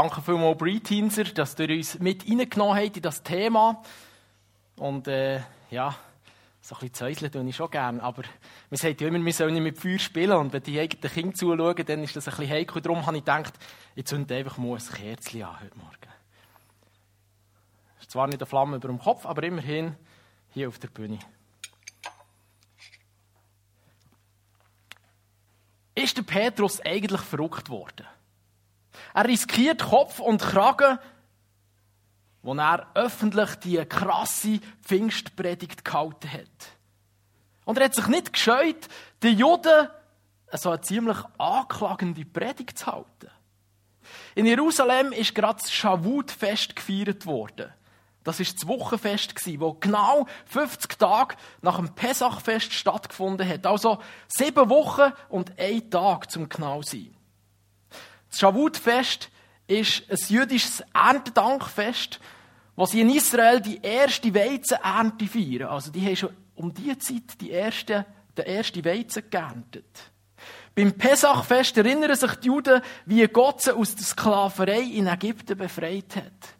Danke vielmals, Breateenser, dass ihr uns mit reingenommen habt in das Thema. Und äh, ja, so ein bisschen Zäuseln tue ich schon gerne, aber man sagt ja immer, wir sollen nicht mit Feuer spielen und wenn die eigenen Kinder zuschauen, dann ist das ein bisschen heikel. Darum habe ich gedacht, ich zünde einfach mal ein Kerzchen an heute Morgen. Ist zwar nicht eine Flamme über dem Kopf, aber immerhin hier auf der Bühne. Ist der Petrus eigentlich verrückt worden? Er riskiert Kopf und Kragen, wo er öffentlich die krasse Pfingstpredigt gehalten hat. Und er hat sich nicht gescheut, den Juden so eine ziemlich anklagende Predigt zu halten. In Jerusalem ist gerade das Shavuot-Fest gefeiert worden. Das ist das Wochenfest wo genau 50 Tage nach dem Pesachfest stattgefunden hat. Also sieben Wochen und ein Tag zum genau sein. Das Shavuot-Fest ist ein jüdisches Erntedankfest, wo sie in Israel die erste Weizenernte feiern. Also die haben schon um diese Zeit die erste, den ersten Weizen geerntet. Beim Pesachfest erinnern sich die Juden, wie Gott sie aus der Sklaverei in Ägypten befreit hat.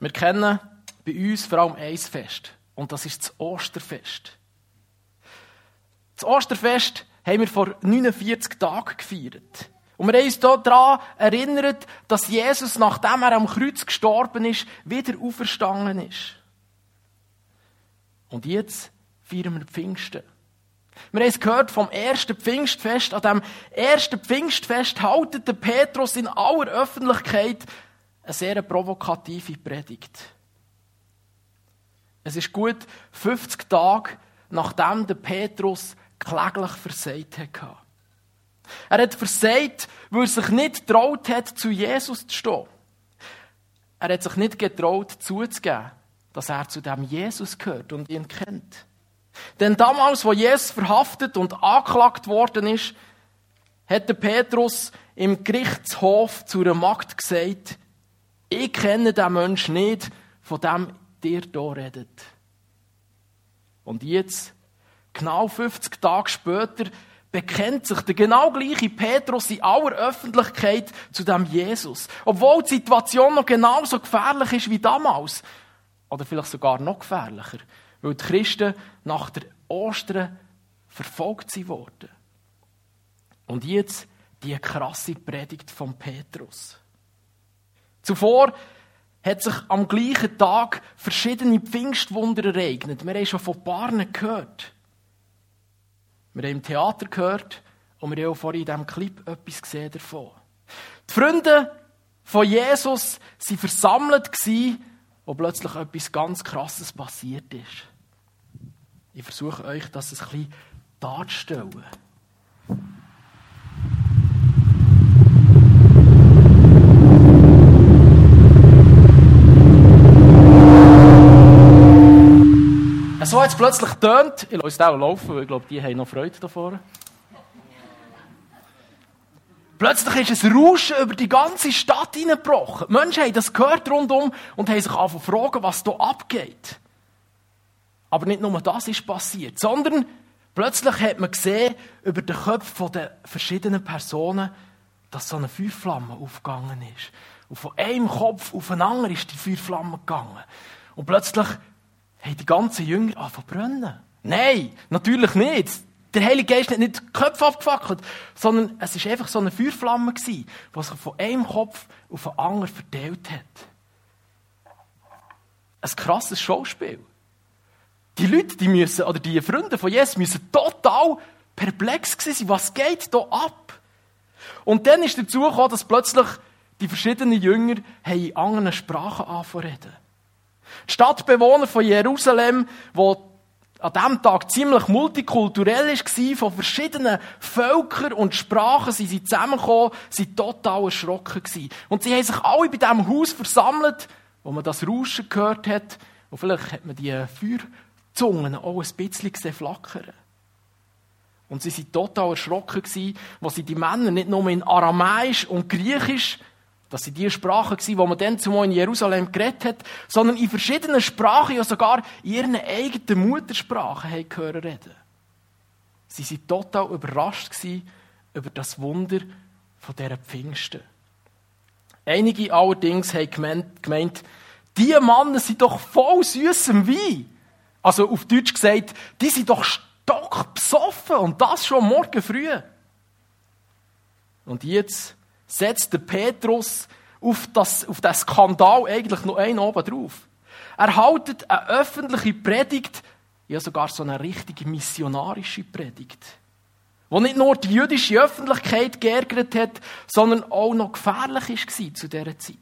Wir kennen bei uns vor allem ein Fest. Und das ist das Osterfest. Das Osterfest haben wir vor 49 Tagen gefeiert. Und wir haben uns daran erinnert, dass Jesus, nachdem er am Kreuz gestorben ist, wieder auferstanden ist. Und jetzt feiern wir Pfingsten. Wir haben es gehört vom ersten Pfingstfest. An dem ersten Pfingstfest haltet der Petrus in aller Öffentlichkeit eine sehr provokative Predigt. Es ist gut 50 Tage, nachdem der Petrus kläglich versagt hat. Er hat versagt, weil er sich nicht getraut hat, zu Jesus zu stehen. Er hat sich nicht getraut, zuzugeben, dass er zu dem Jesus gehört und ihn kennt. Denn damals, wo Jesus verhaftet und angeklagt worden ist, hat der Petrus im Gerichtshof zu einer Magd gesagt, ich kenne den Menschen nicht, von dem ihr hier redet. Und jetzt, genau 50 Tage später, bekennt sich der genau gleiche Petrus in aller Öffentlichkeit zu dem Jesus. Obwohl die Situation noch genauso gefährlich ist wie damals. Oder vielleicht sogar noch gefährlicher. Weil die Christen nach der Ostern verfolgt wurden. Und jetzt die krasse Predigt von Petrus. Zuvor hat sich am gleichen Tag verschiedene Pfingstwunder ereignet. Wir haben schon von Paaren gehört. Wir haben im Theater gehört und wir haben auch vorhin in diesem Clip etwas gesehen davon. Die Freunde von Jesus waren versammelt, wo plötzlich etwas ganz Krasses passiert ist. Ich versuche euch das ein bisschen darzustellen. So hat es plötzlich tönt. Ich lasse es auch laufen, weil ich glaube, die haben noch Freude davor. Plötzlich ist ein Rauschen über die ganze Stadt hineingebrochen. Menschen haben das gehört rundum und haben sich angefangen zu fragen, was hier abgeht. Aber nicht nur das ist passiert, sondern plötzlich hat man gesehen, über den Köpfen der verschiedenen Personen, dass so eine Feuerflamme aufgegangen ist. Und von einem Kopf auf den anderen ist die Feuerflamme gegangen. Und plötzlich haben die ganzen Jünger angefangen brennen. Nein, natürlich nicht. Der Heilige Geist hat nicht die Köpfe abgefackelt, sondern es war einfach so eine Feuerflamme, die sich von einem Kopf auf den anderen verteilt hat. Ein krasses Schauspiel. Die Leute, die müssen, oder die Freunde von Jesus müssen total perplex sein. Was geht da ab? Und dann ist dazu gekommen, dass plötzlich die verschiedenen Jünger in anderen Sprachen anfangen die Stadtbewohner von Jerusalem, wo an diesem Tag ziemlich multikulturell war, von verschiedenen Völkern und Sprachen sind sie zusammengekommen, sind total erschrocken. Und sie haben sich alle bei diesem Haus versammelt, wo man das Rauschen gehört hat. Und vielleicht hat man die Feuerzungen auch ein bisschen gesehen flackern. Und sie sind total erschrocken gewesen, wo sie die Männer nicht nur in Aramäisch und Griechisch das sind die Sprachen die man dann zumal in Jerusalem geredet hat, sondern in verschiedenen Sprachen, ja sogar in ihren eigenen Muttersprachen haben gehört reden. Sie waren total überrascht über das Wunder von dieser Pfingsten. Einige allerdings haben gemeint, die Männer sind doch voll süßem Wein. Also auf Deutsch gesagt, die sind doch stockbesoffen und das schon morgen früh. Und jetzt setzt der Petrus auf, das, auf den Skandal eigentlich noch einen oben drauf. Er haltet eine öffentliche Predigt, ja sogar so eine richtige missionarische Predigt, wo nicht nur die jüdische Öffentlichkeit geärgert hat, sondern auch noch gefährlich war zu dieser Zeit.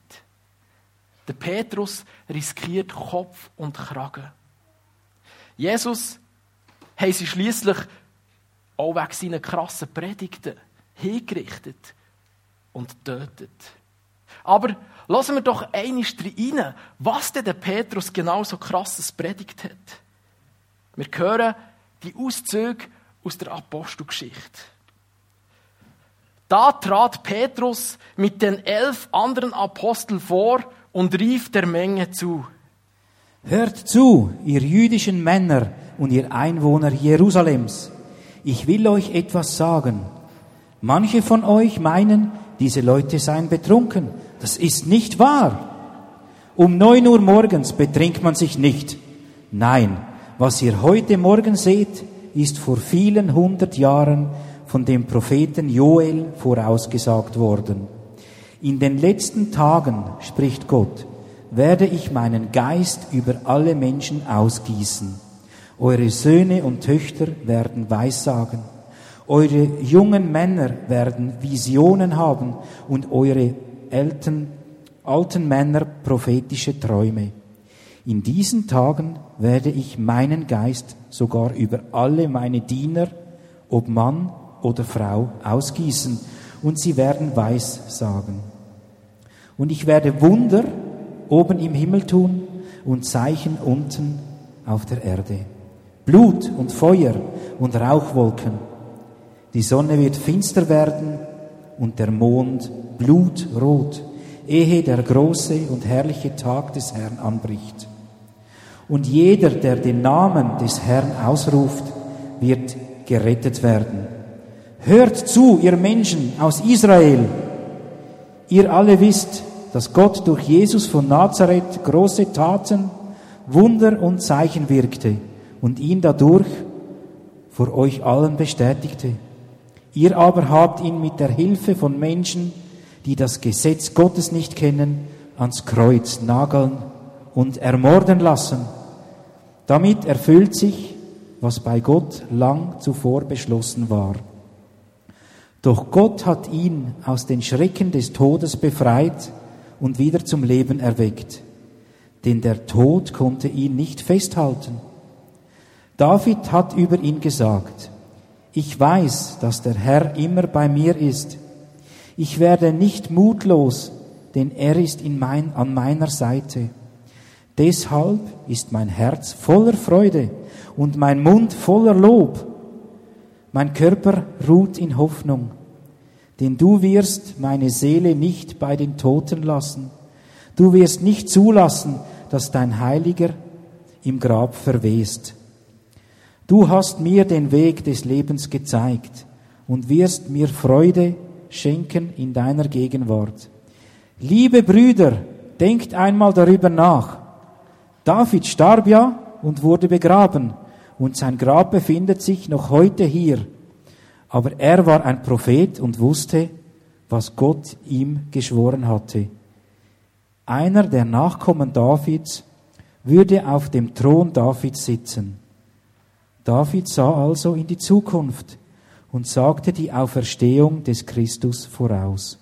Der Petrus riskiert Kopf und Kragen. Jesus haben sie schließlich auch wegen seiner krassen Predigten hingerichtet und tötet. Aber lassen wir doch einmal rein, was denn der Petrus genau so krasses predigt hat. Wir hören die Auszüge aus der Apostelgeschichte. Da trat Petrus mit den elf anderen Aposteln vor und rief der Menge zu. Hört zu, ihr jüdischen Männer und ihr Einwohner Jerusalems. Ich will euch etwas sagen. Manche von euch meinen, diese Leute seien betrunken. Das ist nicht wahr. Um neun Uhr morgens betrinkt man sich nicht. Nein, was ihr heute Morgen seht, ist vor vielen hundert Jahren von dem Propheten Joel vorausgesagt worden. In den letzten Tagen, spricht Gott, werde ich meinen Geist über alle Menschen ausgießen. Eure Söhne und Töchter werden Weissagen. Eure jungen Männer werden Visionen haben und eure alten, alten Männer prophetische Träume. In diesen Tagen werde ich meinen Geist sogar über alle meine Diener, ob Mann oder Frau, ausgießen und sie werden Weiß sagen. Und ich werde Wunder oben im Himmel tun und Zeichen unten auf der Erde. Blut und Feuer und Rauchwolken die Sonne wird finster werden und der Mond blutrot, ehe der große und herrliche Tag des Herrn anbricht. Und jeder, der den Namen des Herrn ausruft, wird gerettet werden. Hört zu, ihr Menschen aus Israel. Ihr alle wisst, dass Gott durch Jesus von Nazareth große Taten, Wunder und Zeichen wirkte und ihn dadurch vor euch allen bestätigte. Ihr aber habt ihn mit der Hilfe von Menschen, die das Gesetz Gottes nicht kennen, ans Kreuz nageln und ermorden lassen. Damit erfüllt sich, was bei Gott lang zuvor beschlossen war. Doch Gott hat ihn aus den Schrecken des Todes befreit und wieder zum Leben erweckt. Denn der Tod konnte ihn nicht festhalten. David hat über ihn gesagt, ich weiß, dass der Herr immer bei mir ist. Ich werde nicht mutlos, denn er ist mein, an meiner Seite. Deshalb ist mein Herz voller Freude und mein Mund voller Lob. Mein Körper ruht in Hoffnung, denn du wirst meine Seele nicht bei den Toten lassen. Du wirst nicht zulassen, dass dein Heiliger im Grab verwest. Du hast mir den Weg des Lebens gezeigt und wirst mir Freude schenken in deiner Gegenwart. Liebe Brüder, denkt einmal darüber nach. David starb ja und wurde begraben und sein Grab befindet sich noch heute hier. Aber er war ein Prophet und wusste, was Gott ihm geschworen hatte. Einer der Nachkommen Davids würde auf dem Thron Davids sitzen. David sah also in die Zukunft und sagte die Auferstehung des Christus voraus.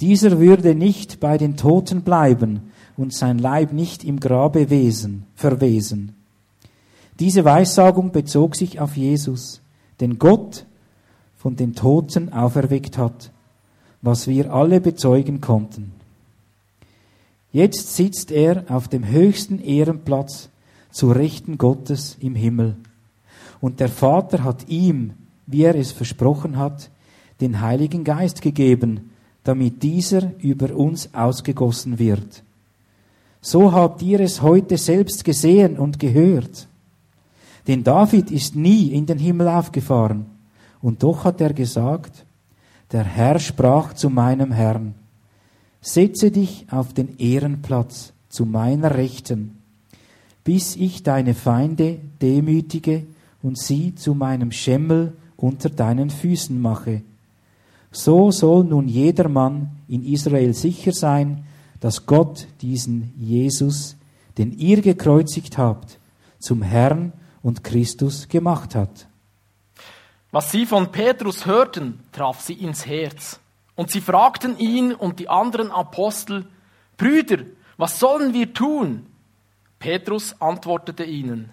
Dieser würde nicht bei den Toten bleiben und sein Leib nicht im Grabe wesen, verwesen. Diese Weissagung bezog sich auf Jesus, den Gott von den Toten auferweckt hat, was wir alle bezeugen konnten. Jetzt sitzt er auf dem höchsten Ehrenplatz zu Rechten Gottes im Himmel. Und der Vater hat ihm, wie er es versprochen hat, den Heiligen Geist gegeben, damit dieser über uns ausgegossen wird. So habt ihr es heute selbst gesehen und gehört. Denn David ist nie in den Himmel aufgefahren, und doch hat er gesagt, Der Herr sprach zu meinem Herrn, setze dich auf den Ehrenplatz zu meiner Rechten, bis ich deine Feinde demütige und sie zu meinem Schemmel unter deinen Füßen mache. So soll nun jeder Mann in Israel sicher sein, dass Gott diesen Jesus, den ihr gekreuzigt habt, zum Herrn und Christus gemacht hat. Was sie von Petrus hörten, traf sie ins Herz. Und sie fragten ihn und die anderen Apostel, Brüder, was sollen wir tun? Petrus antwortete ihnen,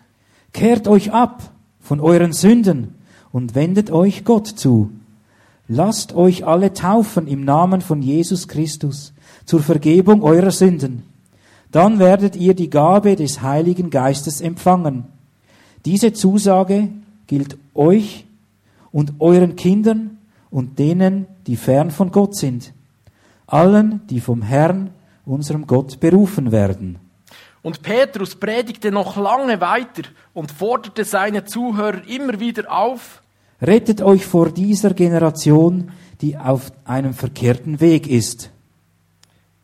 Kehrt euch ab von euren Sünden und wendet euch Gott zu. Lasst euch alle taufen im Namen von Jesus Christus zur Vergebung eurer Sünden. Dann werdet ihr die Gabe des Heiligen Geistes empfangen. Diese Zusage gilt euch und euren Kindern und denen, die fern von Gott sind, allen, die vom Herrn, unserem Gott, berufen werden. Und Petrus predigte noch lange weiter und forderte seine Zuhörer immer wieder auf, Rettet euch vor dieser Generation, die auf einem verkehrten Weg ist.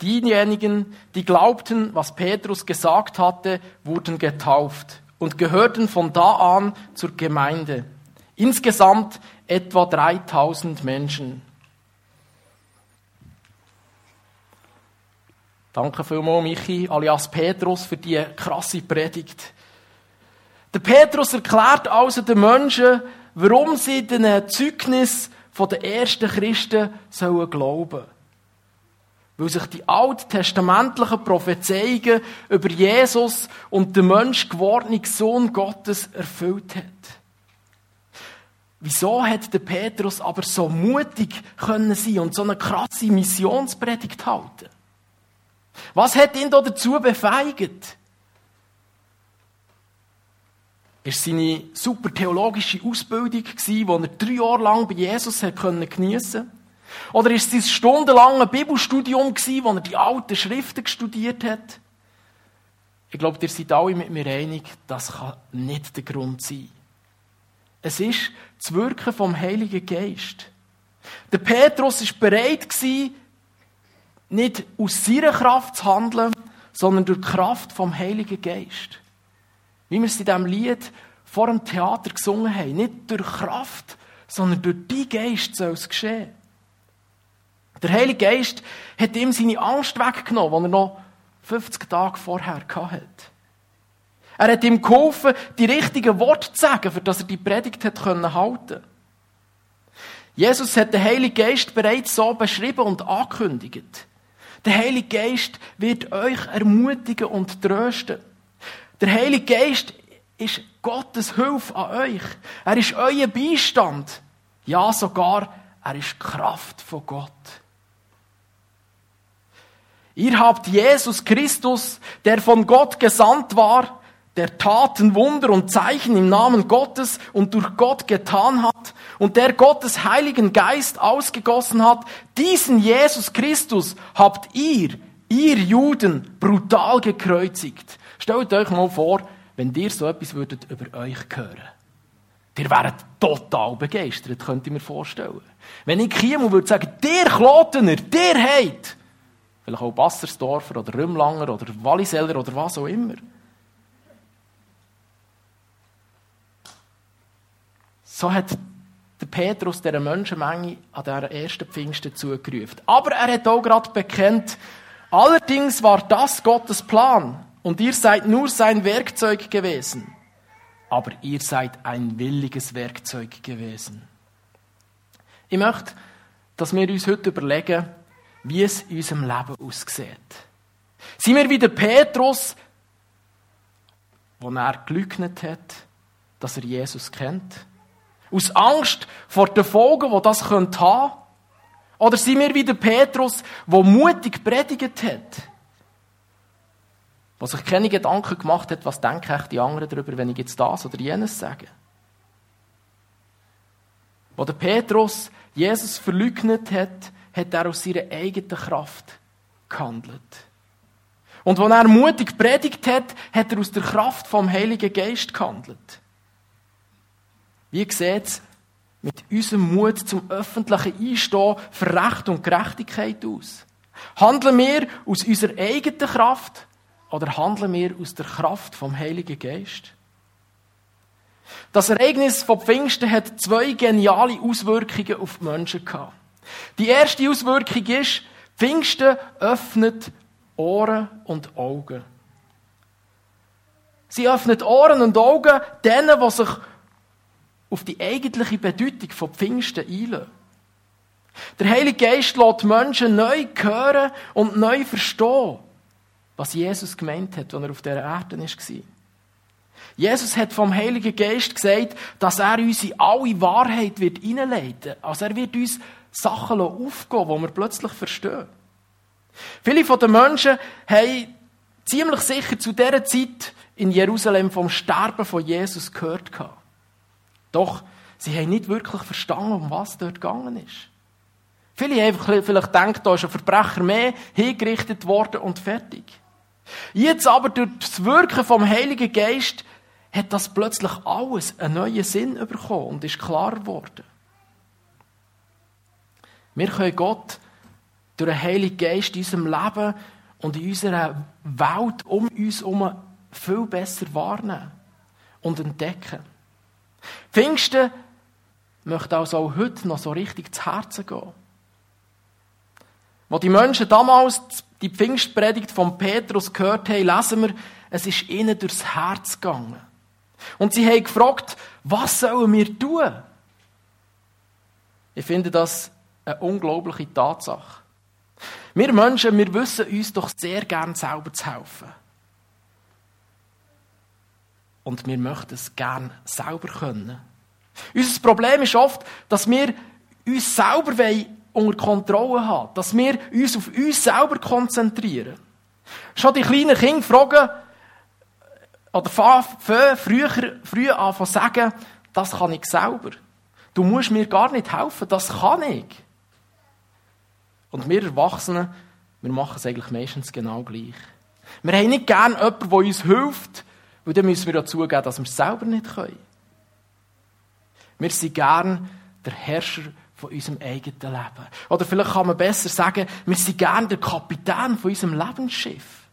Diejenigen, die glaubten, was Petrus gesagt hatte, wurden getauft und gehörten von da an zur Gemeinde. Insgesamt etwa 3000 Menschen. Danke vielmals, Michi, alias Petrus, für die krasse Predigt. Der Petrus erklärt also den Menschen, warum sie den Zeugnis der ersten Christen sollen glauben Weil sich die alttestamentlichen Prophezeiungen über Jesus und den Mensch gewordenen Sohn Gottes erfüllt hat. Wieso hat der Petrus aber so mutig können sein und so eine krasse Missionspredigt halten? Was hat ihn da dazu befeigt? Ist seine super theologische Ausbildung gewesen, die er drei Jahre lang bei Jesus geniessen Oder ist es sein stundenlanges Bibelstudium gewesen, wo er die alten Schriften studiert hat? Ich glaube, ihr seid alle mit mir einig, das kann nicht der Grund sein. Es ist das Wirken vom Heiligen Geist. Der Petrus ist bereit nicht aus seiner Kraft zu handeln, sondern durch die Kraft vom Heiligen Geist. Wie wir es in diesem Lied vor dem Theater gesungen haben. Nicht durch Kraft, sondern durch die Geist soll es geschehen. Der Heilige Geist hat ihm seine Angst weggenommen, die er noch 50 Tage vorher hatte. Er hat ihm geholfen, die richtigen Worte zu sagen, für das er die Predigt hat halten. Jesus hat den Heiligen Geist bereits so beschrieben und angekündigt. Der Heilige Geist wird euch ermutigen und trösten. Der Heilige Geist ist Gottes Hilfe an euch. Er ist euer Beistand. Ja, sogar, er ist Kraft von Gott. Ihr habt Jesus Christus, der von Gott gesandt war, der Taten, Wunder und Zeichen im Namen Gottes und durch Gott getan hat und der Gottes Heiligen Geist ausgegossen hat, diesen Jesus Christus habt ihr, ihr Juden, brutal gekreuzigt. Stellt euch mal vor, wenn ihr so etwas würdet über euch hören. Ihr wäret total begeistert, könnt ihr mir vorstellen. Wenn ich käme und würde sagen, der Klotener, der hat, vielleicht auch Bassersdorfer oder Rümlanger oder Walliseller oder was auch immer. So hat der Petrus der Menschenmenge an der ersten Pfingsten zugerufen. Aber er hat auch gerade bekennt, allerdings war das Gottes Plan und ihr seid nur sein Werkzeug gewesen. Aber ihr seid ein williges Werkzeug gewesen. Ich möchte, dass wir uns heute überlegen, wie es in unserem Leben aussieht. Sind wir wie der Petrus, wo er gelügnet hat, dass er Jesus kennt? Aus Angst vor den Folgen, die das haben könnte. Oder sind wir wie der Petrus, der mutig predigt hat? Der sich keine Gedanken gemacht hat, was denken echt die anderen darüber, wenn ich jetzt das oder jenes sage. Wo der Petrus Jesus verleugnet hat, hat er aus seiner eigenen Kraft gehandelt. Und wenn er mutig predigt hat, hat er aus der Kraft vom Heiligen Geist gehandelt. Wie sieht es mit unserem Mut zum öffentlichen Einstehen für Recht und Gerechtigkeit aus? Handeln wir aus unserer eigenen Kraft oder handeln wir aus der Kraft vom Heiligen Geist? Das Ereignis von Pfingsten hat zwei geniale Auswirkungen auf die Menschen gehabt. Die erste Auswirkung ist, Pfingsten öffnet Ohren und Augen. Sie öffnet Ohren und Augen denen, die sich auf die eigentliche Bedeutung von Pfingsten einlösen. Der Heilige Geist lässt Menschen neu hören und neu verstehen, was Jesus gemeint hat, als er auf dieser Erde war. Jesus hat vom Heiligen Geist gesagt, dass er uns in alle Wahrheit wird wird. Also er wird uns Sachen aufgehen, die wir plötzlich verstehen. Viele von den Menschen haben ziemlich sicher zu dieser Zeit in Jerusalem vom Sterben von Jesus gehört. Doch sie haben nicht wirklich verstanden, um was dort gegangen ist. Viele haben vielleicht gedacht, da ist ein Verbrecher mehr hingerichtet worden und fertig. Jetzt aber durch das Wirken vom Heiligen Geist hat das plötzlich alles einen neuen Sinn bekommen und ist klar geworden. Wir können Gott durch den Heiligen Geist in unserem Leben und in unserer Welt um uns herum viel besser wahrnehmen und entdecken. Pfingsten möchte also auch heute noch so richtig zu Herzen gehen. Wo die Menschen damals die Pfingstpredigt von Petrus gehört haben, lesen wir, es ist ihnen durchs Herz gegangen. Und sie haben gefragt, was sollen wir tun? Ich finde das eine unglaubliche Tatsache. Wir Menschen, wir wissen uns doch sehr gern selber zu helfen. Und wir möchten es gern selber können. Unser Problem ist oft, dass wir uns selber unter Kontrolle haben, dass wir uns auf uns selber konzentrieren. Schon die kleinen Kinder fragen, oder fangen früher, früh an zu sagen, das kann ich selber. Du musst mir gar nicht helfen, das kann ich. Und wir Erwachsenen, wir machen es eigentlich meistens genau gleich. Wir haben nicht gern jemanden, der uns hilft, weil dann müssen wir ja zugeben, dass wir es selber nicht können. Wir sind gern der Herrscher von unserem eigenen Leben. Oder vielleicht kann man besser sagen, wir sind gern der Kapitän von unserem Lebensschiff.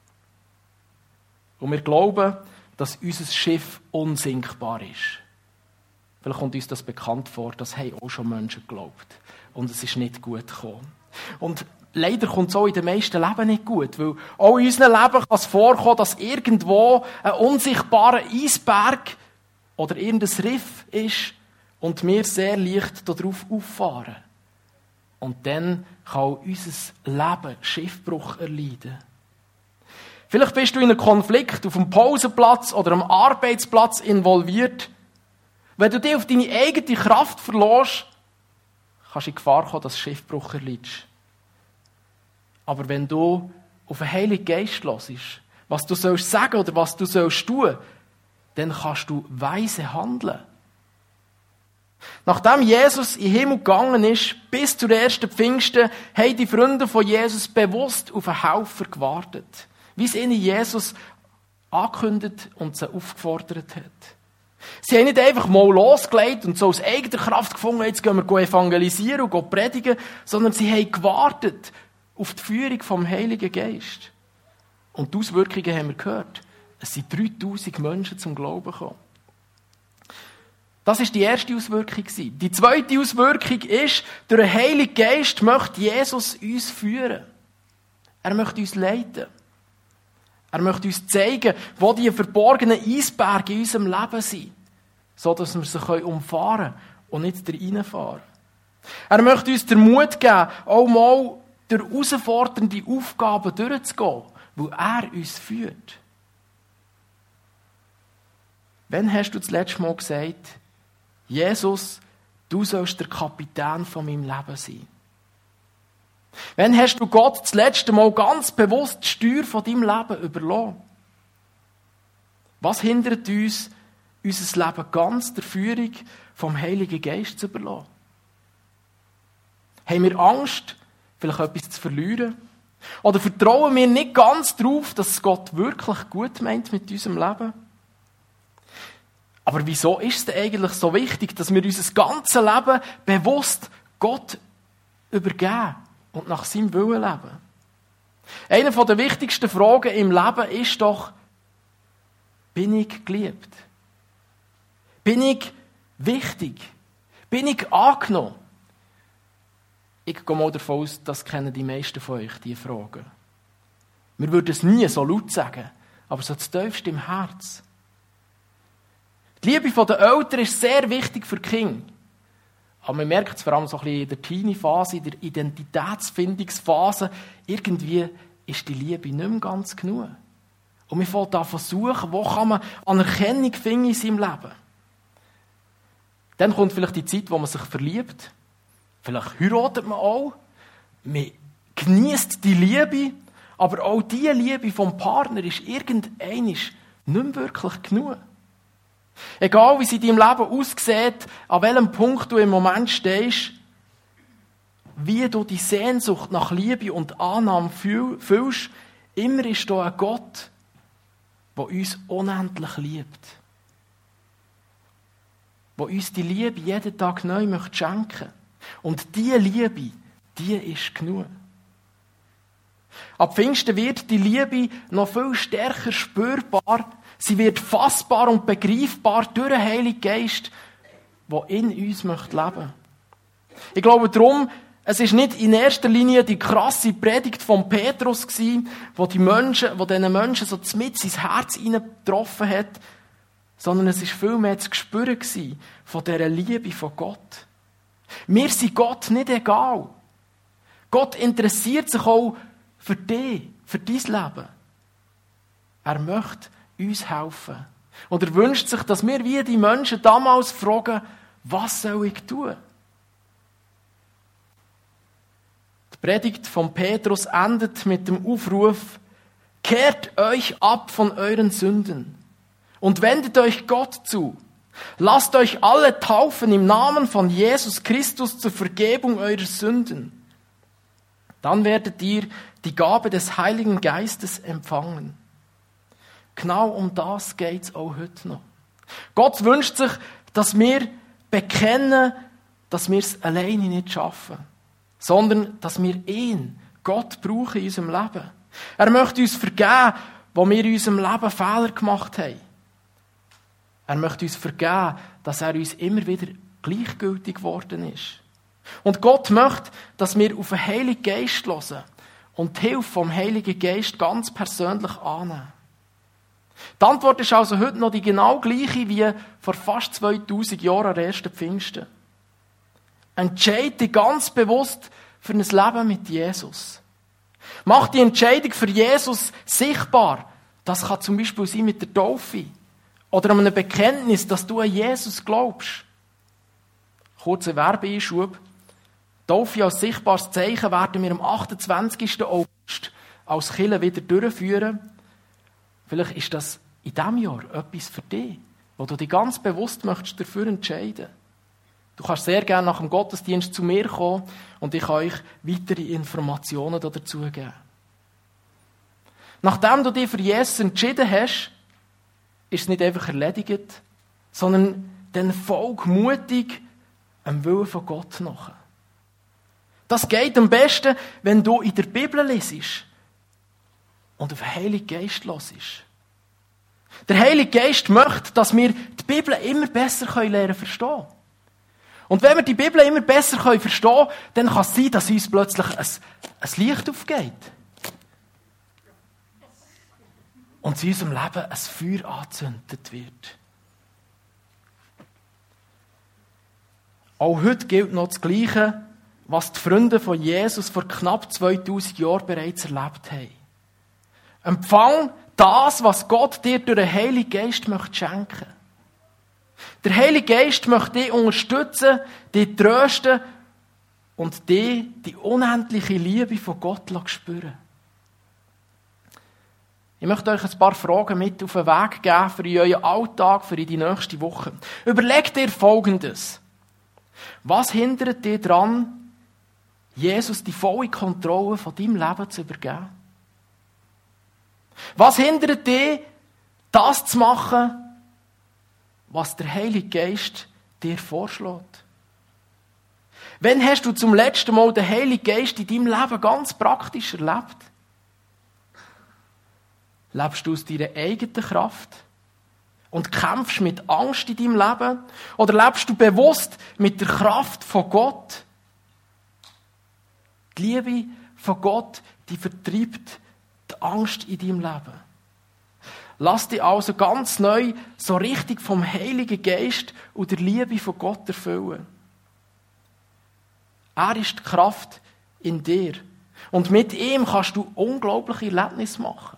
Und wir glauben, dass unser Schiff unsinkbar ist. Vielleicht kommt uns das bekannt vor, das haben auch schon Menschen geglaubt. Und es ist nicht gut gekommen. Und leider kommt es auch in den meisten Leben nicht gut, weil auch in unserem Leben kann es vorkommen, dass irgendwo ein unsichtbarer Eisberg oder irgendein Riff ist und wir sehr leicht darauf auffahren. Und dann kann unser Leben Schiffbruch erleiden. Vielleicht bist du in einem Konflikt auf dem Pausenplatz oder am Arbeitsplatz involviert. Wenn du dich auf deine eigene Kraft verlierst, kannst du in Gefahr kommen, dass Schiffbruch erleidest. Aber wenn du auf den Heiligen Geist hörst, was du sollst sagen oder was du sollst tun, dann kannst du weise handeln. Nachdem Jesus in den Himmel gegangen ist, bis zur ersten Pfingsten, haben die Freunde von Jesus bewusst auf einen Helfer gewartet. Wie es ihnen Jesus angekündigt und sie aufgefordert hat. Sie haben nicht einfach mal losgelegt und so aus eigener Kraft gefunden, jetzt gehen wir evangelisieren und predigen, sondern sie haben gewartet auf die Führung vom Heiligen Geist. Und die Auswirkungen haben wir gehört. Es sind 3000 Menschen zum Glauben gekommen. Das ist die erste Auswirkung. Die zweite Auswirkung ist, durch den Heiligen Geist möchte Jesus uns führen. Er möchte uns leiten. Er möchte uns zeigen, wo die verborgenen Eisberge in unserem Leben sind, so dass wir sie umfahren können und nicht reinfahren. Er möchte uns den Mut geben, auch mal durch herausfordernde Aufgaben durchzugehen, wo er uns führt. Wann hast du das letzte Mal gesagt, Jesus, du sollst der Kapitän von meinem Leben sein? Wann hast du Gott das letzte Mal ganz bewusst die Steuer von deinem Leben überlassen? Was hindert uns, unser Leben ganz der Führung vom Heiligen Geist zu überlassen? Haben wir Angst, vielleicht etwas zu verlieren? Oder vertrauen wir nicht ganz darauf, dass Gott wirklich gut meint mit unserem Leben? Aber wieso ist es denn eigentlich so wichtig, dass wir unser ganzes Leben bewusst Gott übergeben und nach seinem Willen leben? Eine der wichtigsten Fragen im Leben ist doch, bin ich geliebt? Bin ich wichtig? Bin ich angenommen? Ich gehe mal davon aus, das kennen die meisten von euch, diese Fragen. Wir würden es nie so laut sagen, aber so das tiefste im Herz. Die Liebe der Eltern ist sehr wichtig für die Kinder. Aber man merkt es vor allem so ein bisschen in der Teenie-Phase, in der Identitätsfindungsphase, irgendwie ist die Liebe nicht mehr ganz genug. Und man fängt an versuchen, wo kann man Anerkennung finden in seinem Leben. Dann kommt vielleicht die Zeit, wo man sich verliebt. Vielleicht heiratet man auch. Man genießt die Liebe, aber auch die Liebe vom Partner ist irgendeinisch nicht mehr wirklich genug. Egal, wie sie in deinem Leben aussieht, an welchem Punkt du im Moment stehst, wie du die Sehnsucht nach Liebe und Annahme fühlst, immer ist da ein Gott, der uns unendlich liebt. Der uns die Liebe jeden Tag neu möchte schenken. Und diese Liebe, die ist genug. Ab Pfingsten wird die Liebe noch viel stärker spürbar, Sie wird fassbar und begreifbar durch den Heiligen Geist, der in uns möchte leben. Ich glaube darum, es ist nicht in erster Linie die krasse Predigt von Petrus gewesen, wo die Menschen, wo diesen Menschen so mit ins Herz getroffen hat, sondern es ist vielmehr das Gespür gewesen von dieser Liebe von Gott. Mir sind Gott nicht egal. Gott interessiert sich auch für dich, für dein Leben. Er möchte uns helfen. Und er wünscht sich, dass wir wie die Menschen damals fragen, was soll ich tun? Die Predigt von Petrus endet mit dem Aufruf, kehrt euch ab von euren Sünden und wendet euch Gott zu. Lasst euch alle taufen im Namen von Jesus Christus zur Vergebung eurer Sünden. Dann werdet ihr die Gabe des Heiligen Geistes empfangen. Genau um das geht es auch heute noch. Gott wünscht sich, dass wir bekennen, dass wir es alleine nicht schaffen, sondern dass wir ihn, Gott, brauchen in unserem Leben. Er möchte uns vergeben, wo wir in unserem Leben Fehler gemacht haben. Er möchte uns vergeben, dass er uns immer wieder gleichgültig geworden ist. Und Gott möchte, dass wir auf den Heiligen Geist hören und die Hilfe vom Heiligen Geist ganz persönlich annehmen. Die Antwort ist also heute noch die genau gleiche wie vor fast 2000 Jahren am ersten Pfingsten. Entscheide dich ganz bewusst für ein Leben mit Jesus. Mach die Entscheidung für Jesus sichtbar. Das kann zum Beispiel sein mit der Taufe. Oder einem Bekenntnis, dass du an Jesus glaubst. Kurzer Werbeeinschub. Taufe als sichtbares Zeichen werden wir am 28. August als Kille wieder durchführen. Vielleicht ist das in diesem Jahr etwas für dich, wo du dich ganz bewusst möchtest dafür entscheiden. Du kannst sehr gerne nach dem Gottesdienst zu mir kommen und ich kann euch weitere Informationen dazu geben. Nachdem du dich für Jesus entschieden hast, ist es nicht einfach erledigt, sondern dann folg mutig einem Willen von Gott nach. Das geht am besten, wenn du in der Bibel lesest und auf den Heiligen Geist hörst. Der Heilige Geist möchte, dass wir die Bibel immer besser lernen verstehen Und wenn wir die Bibel immer besser verstehen können, dann kann es sein, dass uns plötzlich ein, ein Licht aufgeht. Und in unserem Leben ein Feuer angezündet wird. Auch heute gilt noch das Gleiche, was die Freunde von Jesus vor knapp 2000 Jahren bereits erlebt haben. Empfang das, was Gott dir durch den Heiligen Geist möchte schenken. Der Heilige Geist möchte dich unterstützen, dich trösten und dir die unendliche Liebe von Gott spüren. Ich möchte euch ein paar Fragen mit auf den Weg geben für euren Alltag, für die nächste Woche. Überlegt dir Folgendes. Was hindert dir daran, Jesus die volle Kontrolle von deinem Leben zu übergeben? Was hindert dich, das zu machen, was der Heilige Geist dir vorschlägt. Wann hast du zum letzten Mal den Heiligen Geist in deinem Leben ganz praktisch erlebt? Lebst du aus deiner eigenen Kraft und kämpfst mit Angst in deinem Leben? Oder lebst du bewusst mit der Kraft von Gott? Die Liebe von Gott, die vertreibt die Angst in deinem Leben. Lass dich also ganz neu so richtig vom Heiligen Geist und der Liebe von Gott erfüllen. Er ist die Kraft in dir. Und mit ihm kannst du unglaubliche Erlebnisse machen.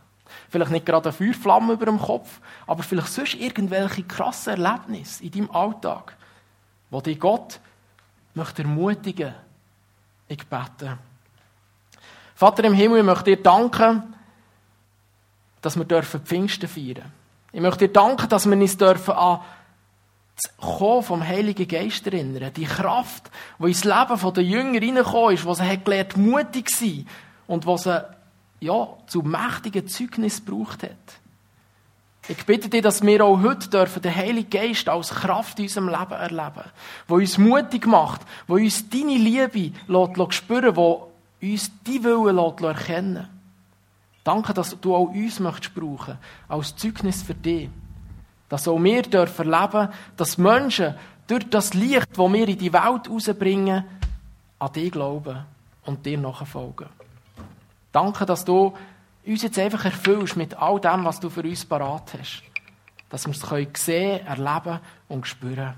Vielleicht nicht gerade eine Feuerflamme über dem Kopf, aber vielleicht sonst irgendwelche krassen Erlebnisse in deinem Alltag, wo dich Gott möchte ermutigen. Ich bete. Vater im Himmel, ich möchte dir danken, dass wir dürfen Pfingsten feiern. Ich möchte dir danken, dass wir uns dürfen an das Kommen vom Heiligen Geist erinnern. Die Kraft, die ins Leben der Jünger reingekommen ist, die sie hat gelernt, mutig zu sein und die sie, ja, zu mächtigen Zeugnis gebraucht hat. Ich bitte dich, dass wir auch heute dürfen den Heiligen Geist als Kraft in unserem Leben erleben, wo uns mutig macht, wo uns deine Liebe lässt, spüren, wo uns die Willen erkennen. Danke, dass du auch uns möchtest brauchen, als Zeugnis für dich. Dass auch wir dürfen erleben, dass Menschen durch das Licht, das wir in die Welt rausbringen, an dich glauben und dir nachfolgen. Danke, dass du uns jetzt einfach erfüllst mit all dem, was du für uns parat hast. Dass wir es sehen, erleben und spüren.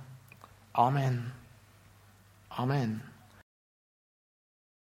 Amen. Amen.